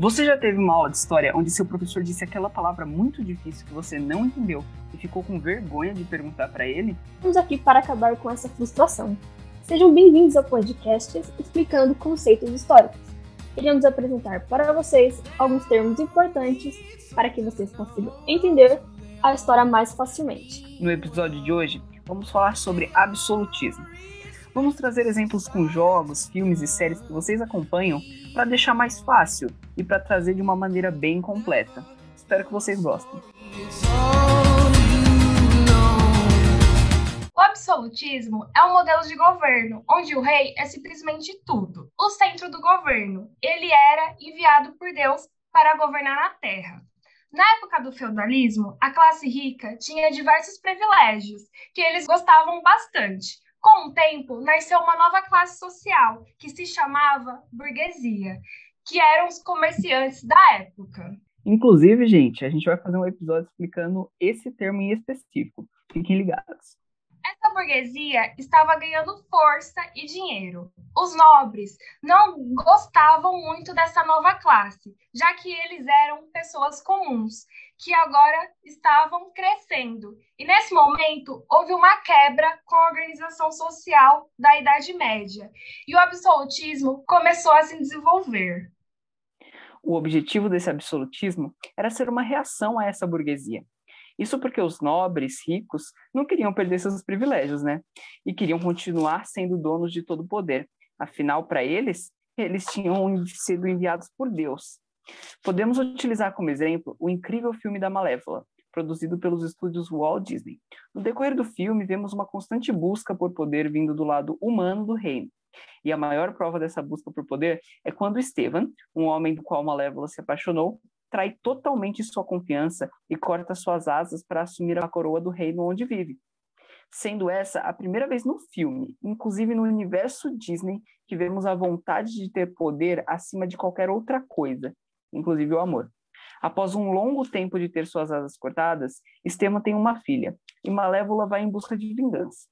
Você já teve uma aula de história onde seu professor disse aquela palavra muito difícil que você não entendeu e ficou com vergonha de perguntar para ele? Estamos aqui para acabar com essa frustração. Sejam bem-vindos ao podcast explicando conceitos históricos. Queríamos apresentar para vocês alguns termos importantes para que vocês consigam entender a história mais facilmente. No episódio de hoje, vamos falar sobre absolutismo. Vamos trazer exemplos com jogos, filmes e séries que vocês acompanham para deixar mais fácil e para trazer de uma maneira bem completa. Espero que vocês gostem. O absolutismo é um modelo de governo onde o rei é simplesmente tudo, o centro do governo. Ele era enviado por Deus para governar na terra. Na época do feudalismo, a classe rica tinha diversos privilégios que eles gostavam bastante, com o tempo, nasceu uma nova classe social, que se chamava burguesia, que eram os comerciantes da época. Inclusive, gente, a gente vai fazer um episódio explicando esse termo em específico. Fiquem ligados. Essa burguesia estava ganhando força e dinheiro. Os nobres não gostavam muito dessa nova classe, já que eles eram pessoas comuns, que agora estavam crescendo. E nesse momento houve uma quebra com a organização social da Idade Média, e o absolutismo começou a se desenvolver. O objetivo desse absolutismo era ser uma reação a essa burguesia isso porque os nobres ricos não queriam perder seus privilégios, né? E queriam continuar sendo donos de todo o poder. Afinal, para eles, eles tinham sido enviados por Deus. Podemos utilizar como exemplo o incrível filme da Malévola, produzido pelos estúdios Walt Disney. No decorrer do filme, vemos uma constante busca por poder vindo do lado humano do reino. E a maior prova dessa busca por poder é quando Esteban, um homem do qual Malévola se apaixonou, trai totalmente sua confiança e corta suas asas para assumir a coroa do reino onde vive. Sendo essa a primeira vez no filme, inclusive no universo Disney, que vemos a vontade de ter poder acima de qualquer outra coisa, inclusive o amor. Após um longo tempo de ter suas asas cortadas, Estema tem uma filha, e Malévola vai em busca de vingança.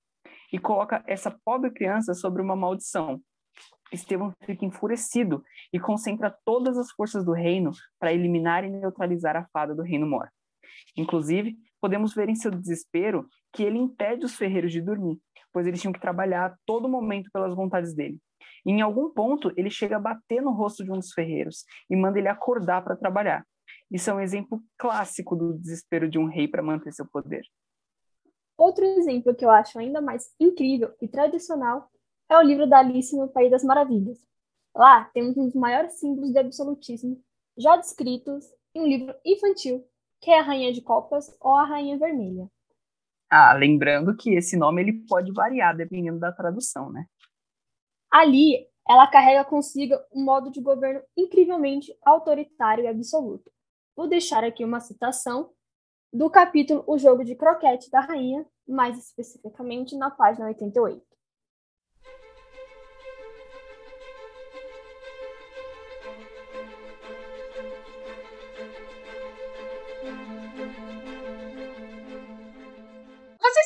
E coloca essa pobre criança sobre uma maldição, Estevão fica enfurecido e concentra todas as forças do reino para eliminar e neutralizar a fada do reino mor. Inclusive, podemos ver em seu desespero que ele impede os ferreiros de dormir, pois eles tinham que trabalhar a todo momento pelas vontades dele. E em algum ponto, ele chega a bater no rosto de um dos ferreiros e manda ele acordar para trabalhar. Isso é um exemplo clássico do desespero de um rei para manter seu poder. Outro exemplo que eu acho ainda mais incrível e tradicional é o livro da Alice no País das Maravilhas. Lá temos um dos maiores símbolos de absolutismo já descritos em um livro infantil, que é a Rainha de Copas ou a Rainha Vermelha. Ah, lembrando que esse nome ele pode variar dependendo da tradução, né? Ali, ela carrega consigo um modo de governo incrivelmente autoritário e absoluto. Vou deixar aqui uma citação do capítulo O Jogo de Croquete da Rainha, mais especificamente na página 88.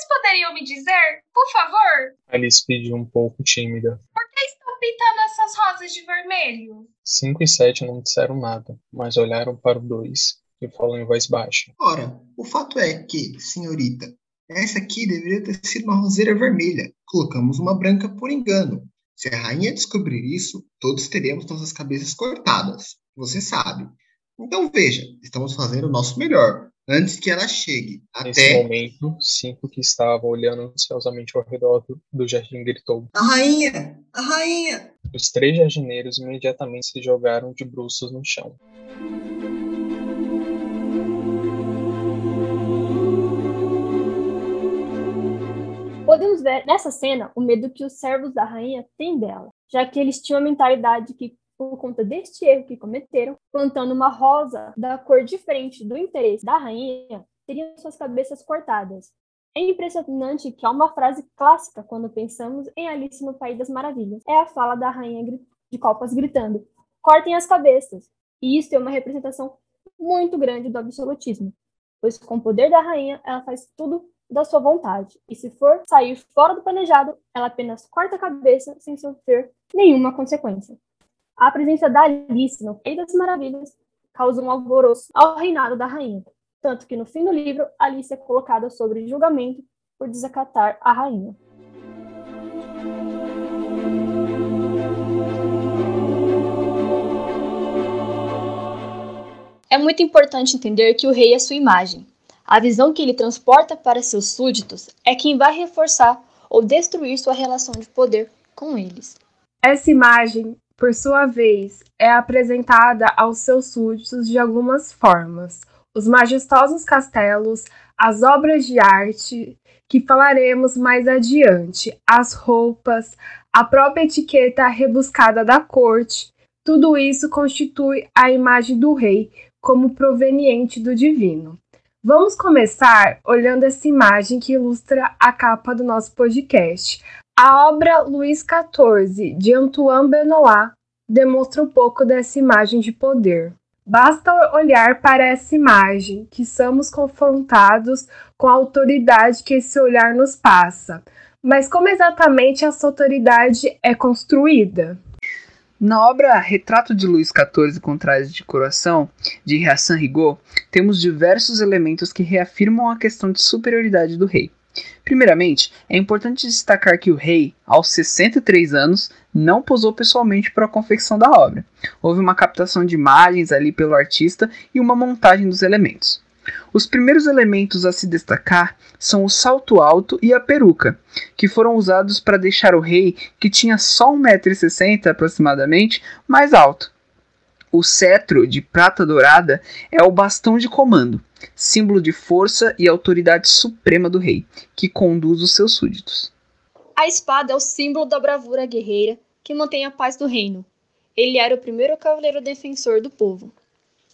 Poderiam me dizer, por favor? Alice pediu um pouco tímida. Por que estão pintando essas rosas de vermelho? Cinco e sete não disseram nada, mas olharam para o dois e falaram em voz baixa. Ora, o fato é que, senhorita, essa aqui deveria ter sido uma roseira vermelha. Colocamos uma branca por engano. Se a rainha descobrir isso, todos teremos nossas cabeças cortadas. Você sabe. Então veja, estamos fazendo o nosso melhor antes que ela chegue. Nesse até... momento, cinco que estavam olhando ansiosamente ao redor do, do jardim gritou: A rainha! A rainha! Os três jardineiros imediatamente se jogaram de bruços no chão. Podemos ver nessa cena o medo que os servos da rainha têm dela, já que eles tinham a mentalidade que por conta deste erro que cometeram, plantando uma rosa da cor diferente do interesse da rainha, teriam suas cabeças cortadas. É impressionante que há uma frase clássica quando pensamos em Alice no País das Maravilhas. É a fala da rainha de copas gritando: cortem as cabeças. E isso é uma representação muito grande do absolutismo, pois com o poder da rainha, ela faz tudo da sua vontade. E se for sair fora do planejado, ela apenas corta a cabeça sem sofrer nenhuma consequência. A presença da Alice no Rei das Maravilhas causa um alvoroço ao reinado da rainha, tanto que no fim do livro Alice é colocada sobre julgamento por desacatar a rainha. É muito importante entender que o rei é sua imagem. A visão que ele transporta para seus súditos é quem vai reforçar ou destruir sua relação de poder com eles. Essa imagem, por sua vez, é apresentada aos seus súditos de algumas formas. Os majestosos castelos, as obras de arte, que falaremos mais adiante, as roupas, a própria etiqueta rebuscada da corte, tudo isso constitui a imagem do rei, como proveniente do divino. Vamos começar olhando essa imagem que ilustra a capa do nosso podcast. A obra Luís XIV, de Antoine Benoit, demonstra um pouco dessa imagem de poder. Basta olhar para essa imagem que somos confrontados com a autoridade que esse olhar nos passa. Mas como exatamente essa autoridade é construída? Na obra Retrato de Luís XIV com Trajes de Coração, de Hassan Rigaud, temos diversos elementos que reafirmam a questão de superioridade do rei. Primeiramente, é importante destacar que o rei, aos 63 anos, não posou pessoalmente para a confecção da obra. Houve uma captação de imagens ali pelo artista e uma montagem dos elementos. Os primeiros elementos a se destacar são o salto alto e a peruca, que foram usados para deixar o rei, que tinha só 1,60m aproximadamente, mais alto. O cetro de prata dourada é o bastão de comando, símbolo de força e autoridade suprema do rei, que conduz os seus súditos. A espada é o símbolo da bravura guerreira que mantém a paz do reino. Ele era o primeiro cavaleiro defensor do povo.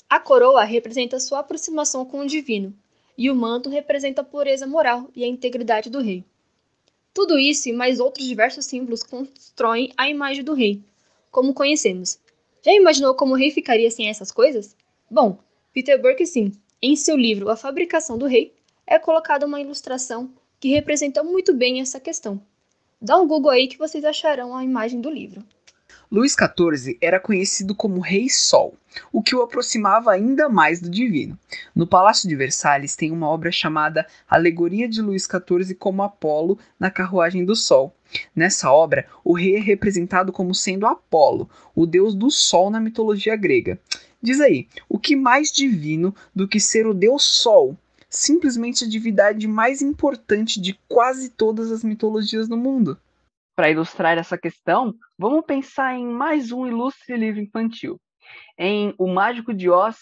A coroa representa sua aproximação com o divino, e o manto representa a pureza moral e a integridade do rei. Tudo isso e mais outros diversos símbolos constroem a imagem do rei, como conhecemos. Já imaginou como o rei ficaria sem essas coisas? Bom, Peter Burke sim, em seu livro A Fabricação do Rei, é colocada uma ilustração que representa muito bem essa questão. Dá um Google aí que vocês acharão a imagem do livro. Luís XIV era conhecido como Rei Sol, o que o aproximava ainda mais do divino. No Palácio de Versalhes tem uma obra chamada Alegoria de Luís XIV como Apolo na Carruagem do Sol. Nessa obra, o rei é representado como sendo Apolo, o deus do sol na mitologia grega. Diz aí, o que mais divino do que ser o deus Sol? Simplesmente a divindade mais importante de quase todas as mitologias do mundo. Para ilustrar essa questão, vamos pensar em mais um ilustre livro infantil. Em O Mágico de Oz,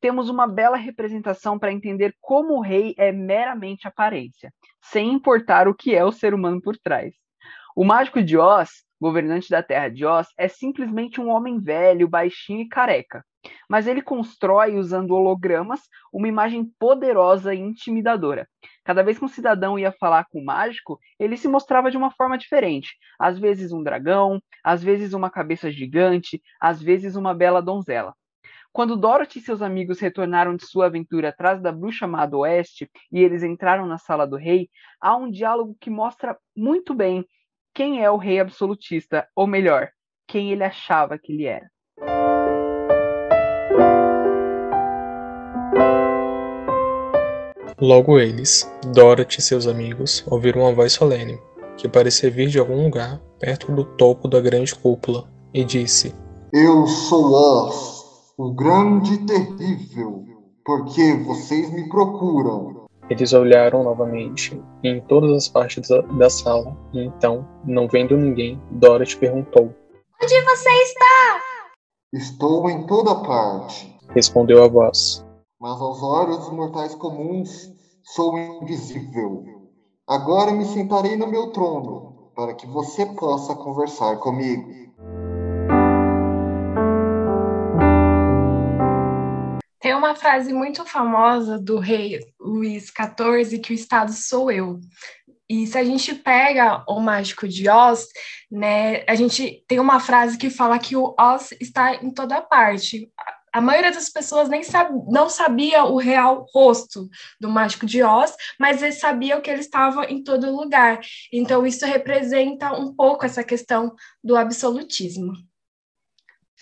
temos uma bela representação para entender como o rei é meramente aparência, sem importar o que é o ser humano por trás. O Mágico de Oz, governante da Terra de Oz, é simplesmente um homem velho, baixinho e careca, mas ele constrói, usando hologramas, uma imagem poderosa e intimidadora. Cada vez que um cidadão ia falar com o mágico, ele se mostrava de uma forma diferente. Às vezes um dragão, às vezes uma cabeça gigante, às vezes uma bela donzela. Quando Dorothy e seus amigos retornaram de sua aventura atrás da bruxa má do oeste e eles entraram na sala do rei, há um diálogo que mostra muito bem quem é o rei absolutista, ou melhor, quem ele achava que ele era. Logo eles, Dorothy e seus amigos, ouviram uma voz solene, que parecia vir de algum lugar perto do topo da grande cúpula, e disse: Eu sou Oz, o grande e terrível. Por que vocês me procuram? Eles olharam novamente em todas as partes da, da sala, e então, não vendo ninguém, Dorothy perguntou: Onde você está? Estou em toda parte, respondeu a voz mas aos olhos dos mortais comuns sou invisível. Agora me sentarei no meu trono, para que você possa conversar comigo. Tem uma frase muito famosa do rei Luís XIV que o Estado sou eu. E se a gente pega o Mágico de Oz, né, a gente tem uma frase que fala que o Oz está em toda parte a maioria das pessoas nem sabe, não sabia o real rosto do Mágico de Oz, mas eles sabiam que ele estava em todo lugar. Então, isso representa um pouco essa questão do absolutismo.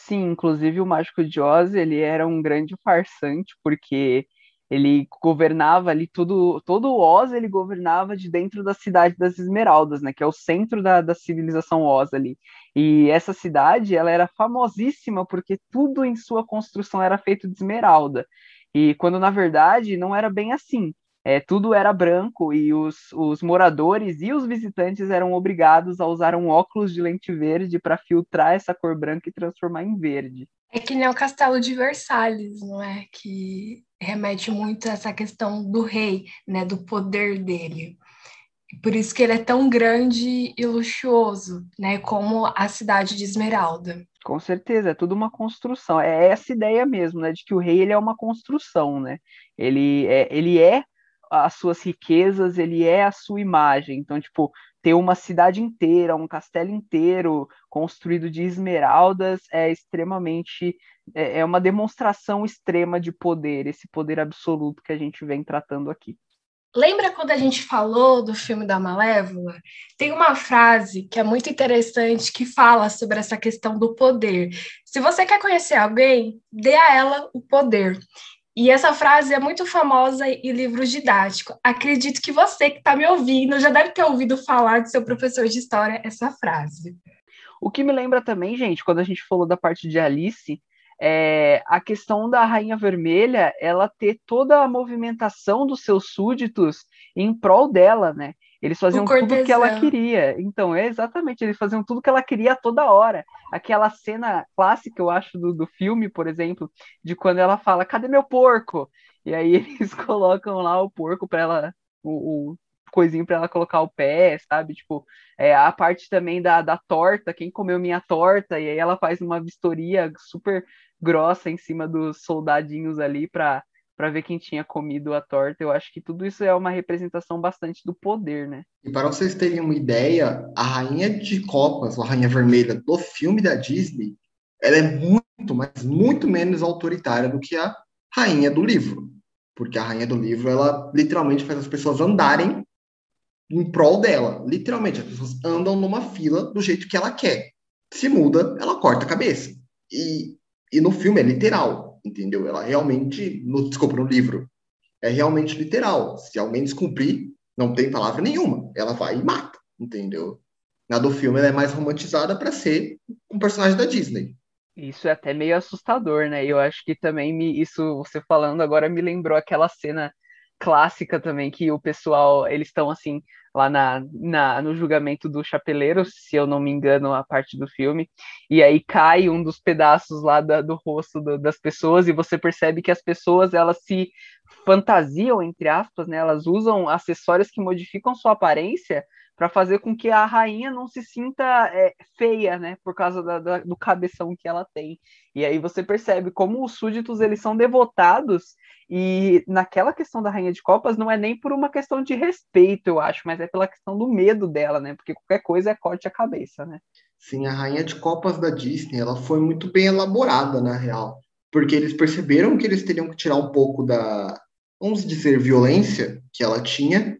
Sim, inclusive o Mágico de Oz, ele era um grande farsante, porque ele governava ali tudo, todo o Oz ele governava de dentro da cidade das Esmeraldas, né, que é o centro da, da civilização Oz ali. E essa cidade, ela era famosíssima porque tudo em sua construção era feito de esmeralda. E quando na verdade não era bem assim. É, tudo era branco e os, os moradores e os visitantes eram obrigados a usar um óculos de lente verde para filtrar essa cor branca e transformar em verde. É que nem o castelo de Versalhes, não é? Que remete muito a essa questão do rei, né? Do poder dele. Por isso que ele é tão grande e luxuoso, né? Como a cidade de Esmeralda. Com certeza, é tudo uma construção. É essa ideia mesmo, né? De que o rei ele é uma construção, né? Ele é, ele é as suas riquezas, ele é a sua imagem. Então, tipo, ter uma cidade inteira, um castelo inteiro construído de esmeraldas é extremamente é, é uma demonstração extrema de poder, esse poder absoluto que a gente vem tratando aqui. Lembra quando a gente falou do filme da Malévola? Tem uma frase que é muito interessante que fala sobre essa questão do poder. Se você quer conhecer alguém, dê a ela o poder. E essa frase é muito famosa em livros didáticos. Acredito que você que está me ouvindo já deve ter ouvido falar de seu professor de história essa frase. O que me lembra também, gente, quando a gente falou da parte de Alice, é a questão da Rainha Vermelha, ela ter toda a movimentação dos seus súditos em prol dela, né? Eles faziam tudo o que ela queria. Então, é exatamente, eles faziam tudo que ela queria toda hora. Aquela cena clássica, eu acho, do, do filme, por exemplo, de quando ela fala, cadê meu porco? E aí eles colocam lá o porco para ela, o, o coisinho para ela colocar o pé, sabe? Tipo, é, a parte também da, da torta, quem comeu minha torta, e aí ela faz uma vistoria super grossa em cima dos soldadinhos ali para para ver quem tinha comido a torta. Eu acho que tudo isso é uma representação bastante do poder, né? E para vocês terem uma ideia, a rainha de copas, a rainha vermelha do filme da Disney, ela é muito, mas muito menos autoritária do que a rainha do livro. Porque a rainha do livro, ela literalmente faz as pessoas andarem em prol dela. Literalmente, as pessoas andam numa fila do jeito que ela quer. Se muda, ela corta a cabeça. E, e no filme é literal entendeu? Ela realmente, no, desculpa, no livro, é realmente literal. Se alguém descumprir, não tem palavra nenhuma. Ela vai e mata, entendeu? Na do filme, ela é mais romantizada para ser um personagem da Disney. Isso é até meio assustador, né? Eu acho que também me, isso, você falando agora, me lembrou aquela cena clássica também, que o pessoal, eles estão assim, lá na, na, no julgamento do chapeleiro, se eu não me engano, a parte do filme, e aí cai um dos pedaços lá da, do rosto do, das pessoas, e você percebe que as pessoas, elas se fantasiam, entre aspas, né, elas usam acessórios que modificam sua aparência para fazer com que a rainha não se sinta é, feia, né, por causa da, da, do cabeção que ela tem. E aí você percebe como os súditos eles são devotados e naquela questão da rainha de copas não é nem por uma questão de respeito, eu acho, mas é pela questão do medo dela, né? Porque qualquer coisa é corte a cabeça, né? Sim, a rainha de copas da Disney, ela foi muito bem elaborada, na real, porque eles perceberam que eles teriam que tirar um pouco da, vamos dizer, violência que ela tinha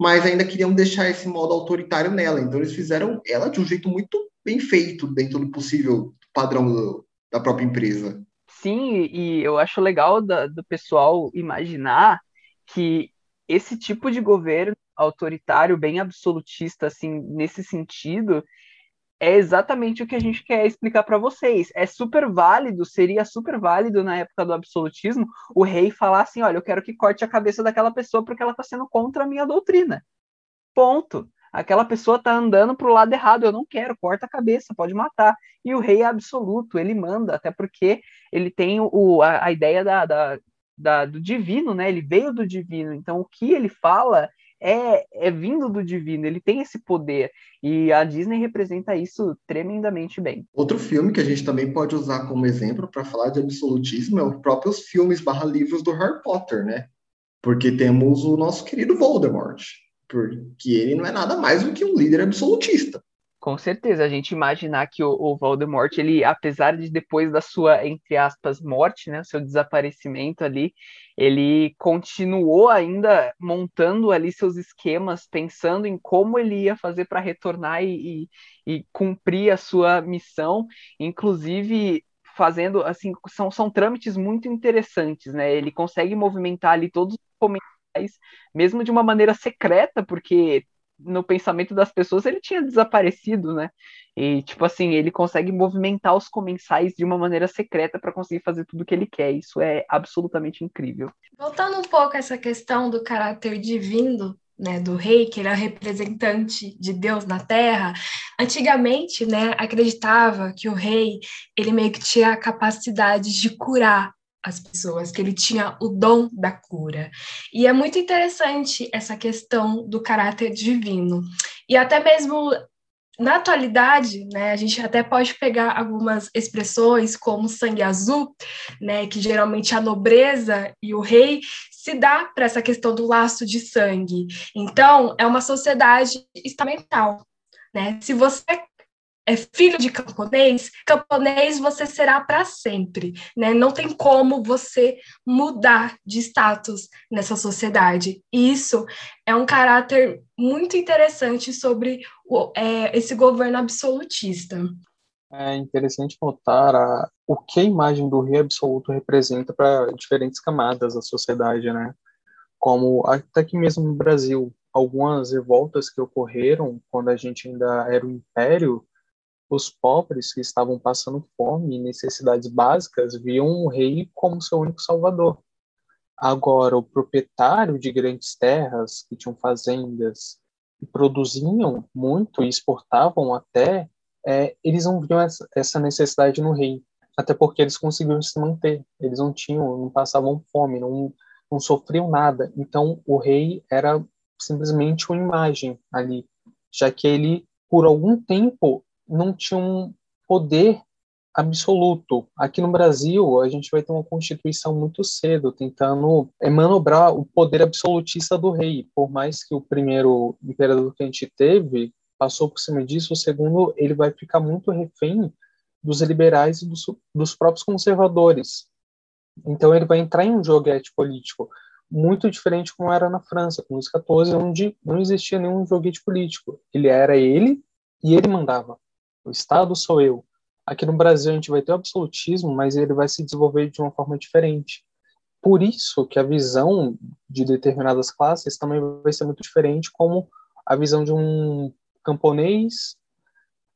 mas ainda queriam deixar esse modo autoritário nela. Então eles fizeram ela de um jeito muito bem feito, dentro do possível padrão do, da própria empresa. Sim, e eu acho legal da, do pessoal imaginar que esse tipo de governo autoritário, bem absolutista, assim, nesse sentido, é exatamente o que a gente quer explicar para vocês. É super válido, seria super válido na época do absolutismo, o rei falar assim: olha, eu quero que corte a cabeça daquela pessoa porque ela está sendo contra a minha doutrina. Ponto. Aquela pessoa está andando para o lado errado, eu não quero, corta a cabeça, pode matar. E o rei é absoluto, ele manda, até porque ele tem o, a, a ideia da, da, da, do divino, né? Ele veio do divino, então o que ele fala é, é vindo do divino, ele tem esse poder. E a Disney representa isso tremendamente bem. Outro filme que a gente também pode usar como exemplo para falar de absolutismo é os próprios filmes barra livros do Harry Potter, né? Porque temos o nosso querido Voldemort, porque ele não é nada mais do que um líder absolutista. Com certeza, a gente imaginar que o, o, Voldemort, ele, apesar de depois da sua, entre aspas, morte, né, seu desaparecimento ali, ele continuou ainda montando ali seus esquemas, pensando em como ele ia fazer para retornar e, e, e, cumprir a sua missão, inclusive fazendo, assim, são, são trâmites muito interessantes, né? Ele consegue movimentar ali todos os comentários, mesmo de uma maneira secreta, porque no pensamento das pessoas ele tinha desaparecido, né? E, tipo assim, ele consegue movimentar os comensais de uma maneira secreta para conseguir fazer tudo o que ele quer. Isso é absolutamente incrível. Voltando um pouco a essa questão do caráter divino, né, do rei, que ele é o representante de Deus na terra, antigamente, né, acreditava que o rei, ele meio que tinha a capacidade de curar as pessoas, que ele tinha o dom da cura. E é muito interessante essa questão do caráter divino. E até mesmo na atualidade, né, a gente até pode pegar algumas expressões como sangue azul, né, que geralmente a nobreza e o rei se dá para essa questão do laço de sangue. Então, é uma sociedade estamental, né? Se você é filho de camponês, camponês você será para sempre, né? Não tem como você mudar de status nessa sociedade. E isso é um caráter muito interessante sobre o, é, esse governo absolutista. É interessante notar a, o que a imagem do rei absoluto representa para diferentes camadas da sociedade, né? Como até aqui mesmo no Brasil, algumas revoltas que ocorreram quando a gente ainda era um império, os pobres que estavam passando fome e necessidades básicas viam o rei como seu único salvador. Agora, o proprietário de grandes terras, que tinham fazendas e produziam muito e exportavam até, é, eles não viam essa, necessidade no rei, até porque eles conseguiam se manter, eles não tinham, não passavam fome, não, não sofriam nada. Então, o rei era simplesmente uma imagem ali, já que ele, por algum tempo, não tinha um poder absoluto. Aqui no Brasil, a gente vai ter uma constituição muito cedo, tentando manobrar o poder absolutista do rei. Por mais que o primeiro imperador que a gente teve passou por cima disso, o segundo ele vai ficar muito refém dos liberais e dos, dos próprios conservadores. Então ele vai entrar em um joguete político muito diferente como era na França, com Luís XIV, onde não existia nenhum joguete político. Ele era ele e ele mandava. O Estado sou eu. Aqui no Brasil a gente vai ter o absolutismo, mas ele vai se desenvolver de uma forma diferente. Por isso que a visão de determinadas classes também vai ser muito diferente, como a visão de um camponês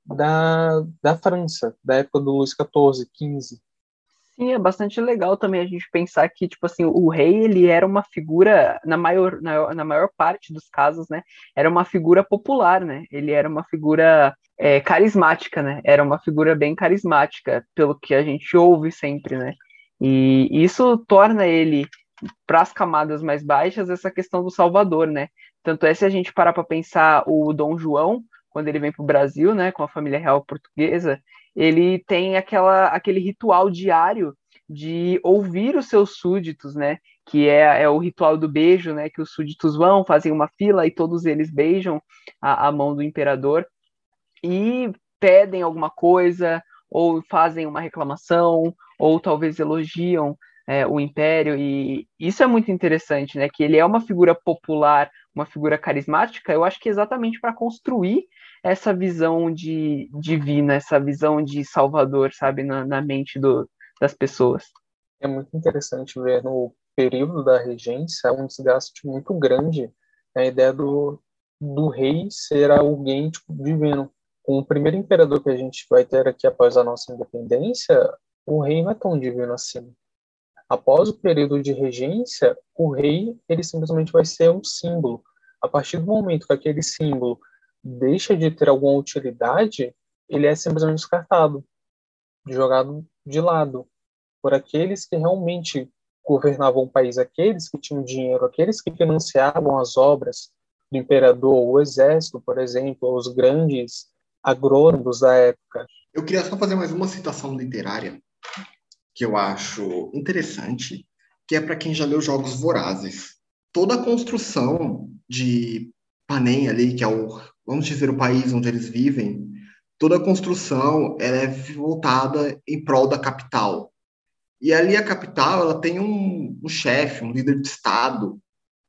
da, da França, da época do Luís XIV, XV. Sim, é bastante legal também a gente pensar que, tipo assim, o rei, ele era uma figura, na maior, na, na maior parte dos casos, né, era uma figura popular, né, ele era uma figura é, carismática, né, era uma figura bem carismática, pelo que a gente ouve sempre, né, e isso torna ele, para as camadas mais baixas, essa questão do salvador, né, tanto é se a gente parar para pensar o Dom João, quando ele vem para o Brasil, né, com a família real portuguesa, ele tem aquela, aquele ritual diário de ouvir os seus súditos, né? Que é, é o ritual do beijo, né? Que os súditos vão, fazem uma fila e todos eles beijam a, a mão do imperador e pedem alguma coisa, ou fazem uma reclamação, ou talvez elogiam é, o império, e isso é muito interessante, né? Que ele é uma figura popular, uma figura carismática, eu acho que exatamente para construir essa visão de divina, essa visão de Salvador, sabe, na, na mente do, das pessoas. É muito interessante ver no período da regência um desgaste muito grande a ideia do, do rei ser alguém tipo, divino. Com o primeiro imperador que a gente vai ter aqui após a nossa independência, o rei não é tão divino assim. Após o período de regência, o rei ele simplesmente vai ser um símbolo. A partir do momento que aquele símbolo deixa de ter alguma utilidade, ele é simplesmente descartado, jogado de lado por aqueles que realmente governavam o país, aqueles que tinham dinheiro, aqueles que financiavam as obras do imperador, o exército, por exemplo, os grandes agrônomos da época. Eu queria só fazer mais uma citação literária que eu acho interessante, que é para quem já leu Jogos Vorazes. Toda a construção de Panem ali, que é o vamos dizer, o país onde eles vivem, toda a construção é voltada em prol da capital. E ali a capital ela tem um, um chefe, um líder de Estado,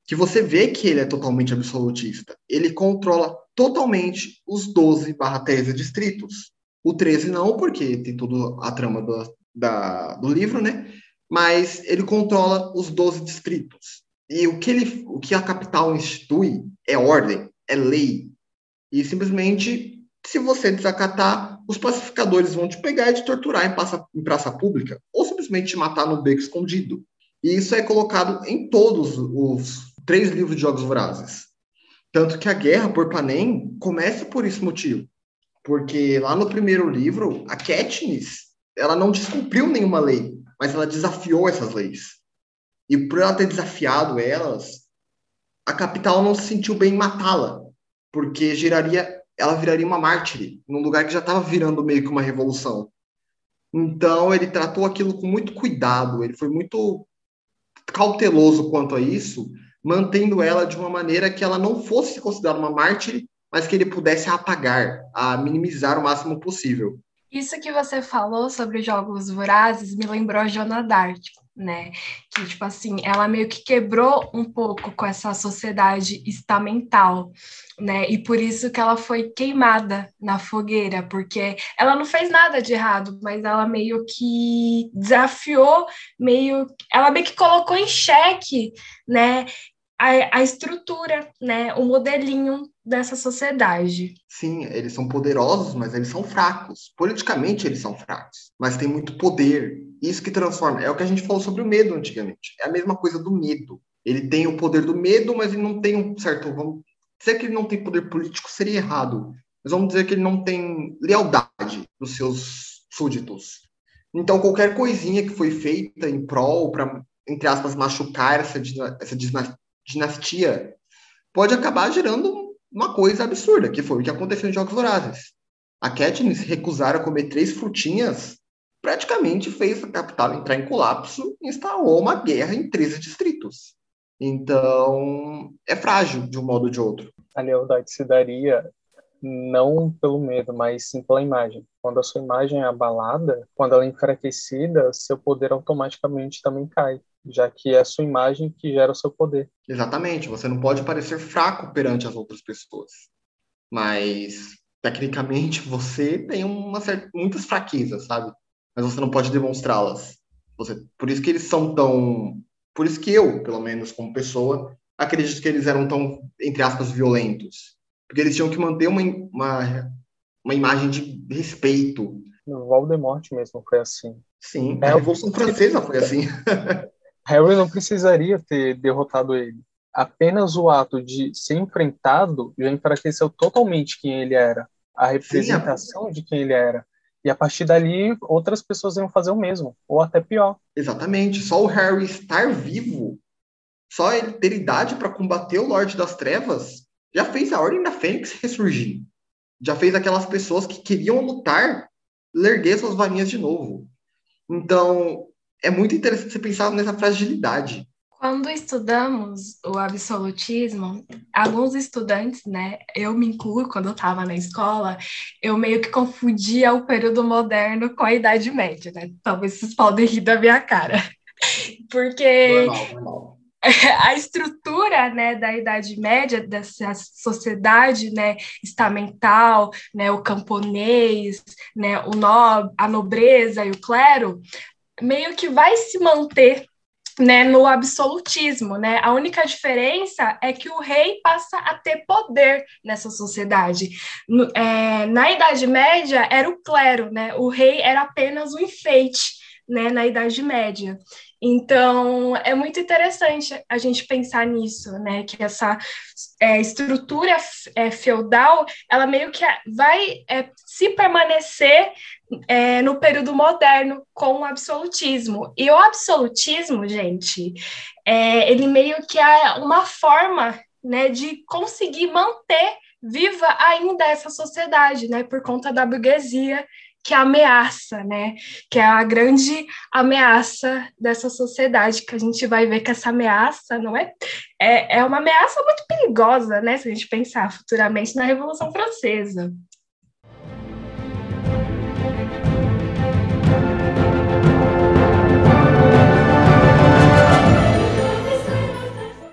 que você vê que ele é totalmente absolutista. Ele controla totalmente os 12 barra 13 distritos. O 13 não, porque tem toda a trama da, da, do livro, né? Mas ele controla os 12 distritos. E o que, ele, o que a capital institui é ordem, é lei. E simplesmente, se você desacatar, os pacificadores vão te pegar e te torturar em praça, em praça pública, ou simplesmente te matar no beco escondido. E isso é colocado em todos os três livros de Jogos Vorazes. Tanto que a guerra por Panem começa por esse motivo. Porque lá no primeiro livro, a Katniss, ela não descumpriu nenhuma lei, mas ela desafiou essas leis. E por ela ter desafiado elas, a capital não se sentiu bem em matá-la, porque geraria, ela viraria uma mártire, num lugar que já estava virando meio que uma revolução. Então ele tratou aquilo com muito cuidado, ele foi muito cauteloso quanto a isso, mantendo ela de uma maneira que ela não fosse considerada uma mártire, mas que ele pudesse apagar, a minimizar o máximo possível. Isso que você falou sobre jogos vorazes me lembrou Joana Dark, né? Que, tipo assim, ela meio que quebrou um pouco com essa sociedade estamental, né? E por isso que ela foi queimada na fogueira, porque ela não fez nada de errado, mas ela meio que desafiou, meio. Ela meio que colocou em xeque, né? A, a estrutura, né? O modelinho dessa sociedade. Sim, eles são poderosos, mas eles são fracos. Politicamente, eles são fracos, mas têm muito poder. Isso que transforma. É o que a gente falou sobre o medo antigamente. É a mesma coisa do medo. Ele tem o poder do medo, mas ele não tem um certo. Vamos dizer que ele não tem poder político seria errado. Mas vamos dizer que ele não tem lealdade dos seus súditos. Então, qualquer coisinha que foi feita em prol, para, entre aspas, machucar essa, essa dinastia, pode acabar gerando uma coisa absurda, que foi o que aconteceu em Jogos Vorazes. A Katniss recusar a comer três frutinhas praticamente fez a capital entrar em colapso e instalou uma guerra em 13 distritos. Então, é frágil de um modo ou de outro. A lealdade se daria não pelo medo, mas sim pela imagem. Quando a sua imagem é abalada, quando ela é enfraquecida, seu poder automaticamente também cai já que é a sua imagem que gera o seu poder. Exatamente, você não pode parecer fraco perante as outras pessoas, mas tecnicamente você tem uma certa, muitas fraquezas, sabe? Mas você não pode demonstrá-las. Você, por isso que eles são tão, por isso que eu, pelo menos como pessoa, acredito que eles eram tão entre aspas violentos, porque eles tinham que manter uma uma, uma imagem de respeito. No Voldemort mesmo foi assim. Sim, a Revolução Francesa foi assim. Harry não precisaria ter derrotado ele. Apenas o ato de ser enfrentado já enfraqueceu totalmente quem ele era, a representação Sim, de quem ele era. E a partir dali, outras pessoas iam fazer o mesmo, ou até pior. Exatamente. Só o Harry estar vivo, só ele ter idade para combater o Lorde das Trevas, já fez a Ordem da Fênix ressurgir. Já fez aquelas pessoas que queriam lutar lerguer suas varinhas de novo. Então, é muito interessante você pensar nessa fragilidade. Quando estudamos o absolutismo, alguns estudantes, né, eu me incluo quando eu estava na escola, eu meio que confundia o período moderno com a Idade Média, né? Talvez vocês podem rir da minha cara. Porque normal, normal. a estrutura né, da Idade Média, dessa sociedade né, estamental, né, o camponês, né, o no, a nobreza e o clero, meio que vai se manter né, no absolutismo, né? A única diferença é que o rei passa a ter poder nessa sociedade. No, é, na Idade Média era o clero, né? O rei era apenas um enfeite, né? Na Idade Média. Então, é muito interessante a gente pensar nisso, né? Que essa é, estrutura é, feudal, ela meio que vai é, se permanecer é, no período moderno com o absolutismo. E o absolutismo, gente, é, ele meio que é uma forma né, de conseguir manter viva ainda essa sociedade, né, por conta da burguesia que ameaça, né? Que é a grande ameaça dessa sociedade, que a gente vai ver que essa ameaça não é é, é uma ameaça muito perigosa, né? Se a gente pensar futuramente na Revolução Francesa.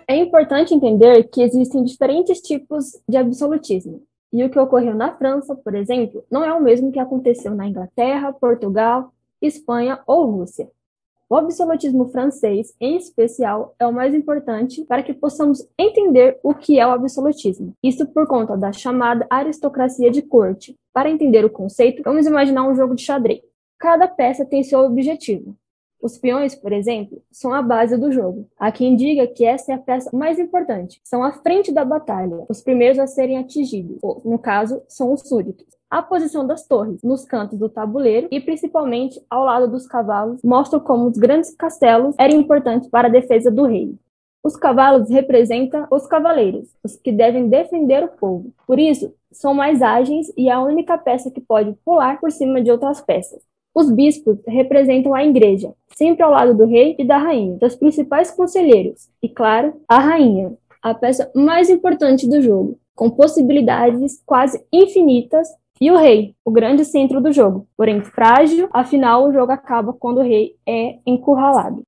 É importante entender que existem diferentes tipos de absolutismo. E o que ocorreu na França, por exemplo, não é o mesmo que aconteceu na Inglaterra, Portugal Espanha ou Rússia. O absolutismo francês, em especial, é o mais importante para que possamos entender o que é o absolutismo. Isso por conta da chamada aristocracia de corte. Para entender o conceito, vamos imaginar um jogo de xadrez. Cada peça tem seu objetivo. Os peões, por exemplo, são a base do jogo. Há quem diga que essa é a peça mais importante. São a frente da batalha, os primeiros a serem atingidos. Ou, no caso, são os súditos. A posição das torres nos cantos do tabuleiro e principalmente ao lado dos cavalos mostram como os grandes castelos eram importantes para a defesa do rei. Os cavalos representam os cavaleiros, os que devem defender o povo. Por isso, são mais ágeis e a única peça que pode pular por cima de outras peças. Os bispos representam a igreja, sempre ao lado do rei e da rainha, dos principais conselheiros, e claro, a rainha, a peça mais importante do jogo, com possibilidades quase infinitas e o rei, o grande centro do jogo, porém frágil, afinal o jogo acaba quando o rei é encurralado.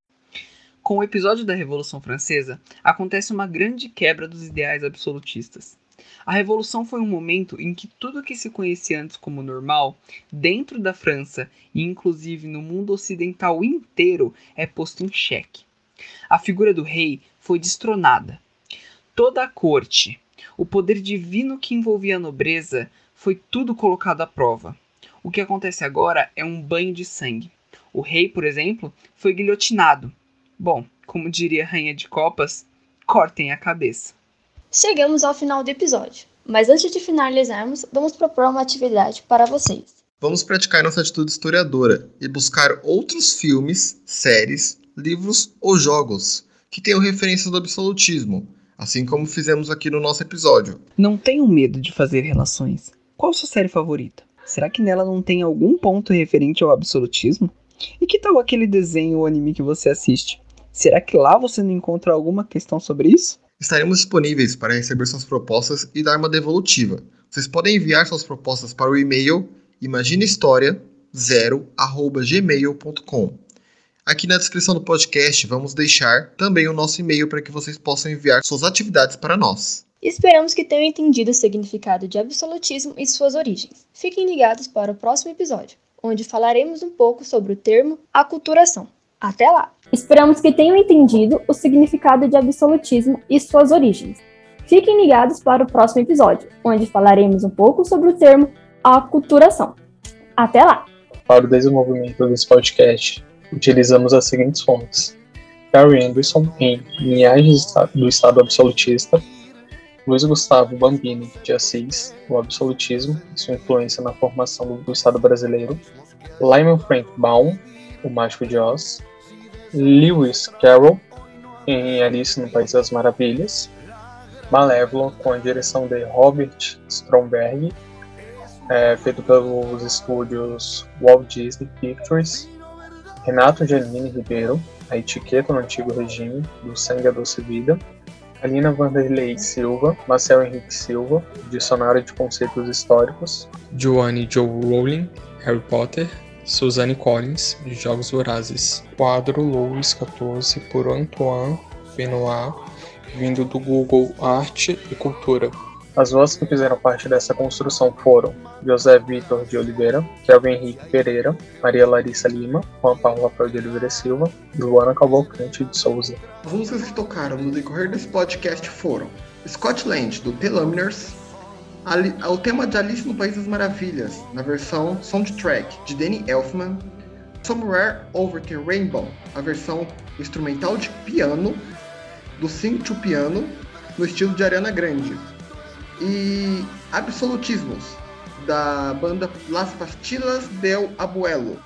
Com o episódio da Revolução Francesa, acontece uma grande quebra dos ideais absolutistas. A Revolução foi um momento em que tudo que se conhecia antes como normal, dentro da França e inclusive no mundo ocidental inteiro, é posto em xeque. A figura do rei foi destronada. Toda a corte, o poder divino que envolvia a nobreza, foi tudo colocado à prova. O que acontece agora é um banho de sangue. O rei, por exemplo, foi guilhotinado. Bom, como diria a Rainha de Copas, cortem a cabeça. Chegamos ao final do episódio, mas antes de finalizarmos, vamos propor uma atividade para vocês. Vamos praticar nossa atitude historiadora e buscar outros filmes, séries, livros ou jogos que tenham referências do absolutismo, assim como fizemos aqui no nosso episódio. Não tenham medo de fazer relações. Qual sua série favorita? Será que nela não tem algum ponto referente ao absolutismo? E que tal aquele desenho ou anime que você assiste? Será que lá você não encontra alguma questão sobre isso? Estaremos disponíveis para receber suas propostas e dar uma devolutiva. Vocês podem enviar suas propostas para o e-mail imaginehistoria0@gmail.com. Aqui na descrição do podcast vamos deixar também o nosso e-mail para que vocês possam enviar suas atividades para nós. Esperamos que tenham entendido o significado de absolutismo e suas origens. Fiquem ligados para o próximo episódio, onde falaremos um pouco sobre o termo aculturação. Até lá! Esperamos que tenham entendido o significado de absolutismo e suas origens. Fiquem ligados para o próximo episódio, onde falaremos um pouco sobre o termo aculturação. Até lá! Para o desenvolvimento desse podcast, utilizamos as seguintes fontes: Gary Anderson em Linhagens do Estado Absolutista, Luiz Gustavo Bambini de Assis, O Absolutismo e sua influência na formação do Estado brasileiro, Lyman Frank Baum, O Mágico de Oz, Lewis Carroll, em Alice no País das Maravilhas, Malévola, com a direção de Robert Stromberg, é, feito pelos estúdios Walt Disney Pictures, Renato Giannini Ribeiro, A Etiqueta no Antigo Regime, do Sangue a Doce Vida, Alina Vanderlei Silva, Marcel Henrique Silva, Dicionário de Conceitos Históricos, Joanne Joe Rowling, Harry Potter, Suzanne Collins, de Jogos Vorazes, quadro Louis XIV por Antoine Benoit, vindo do Google Arte e Cultura. As vozes que fizeram parte dessa construção foram José Vitor de Oliveira, Kelvin Henrique Pereira, Maria Larissa Lima, Juan Paulo Rafael de Oliveira Silva, Joana Cavalcante de Souza. As músicas que tocaram no decorrer desse podcast foram Scotland, do The Luminers, o tema de Alice no País das Maravilhas, na versão soundtrack de Danny Elfman, Somewhere Over the Rainbow, a versão instrumental de piano do Sing to Piano, no estilo de Ariana Grande, e Absolutismos, da banda Las Pastillas del Abuelo,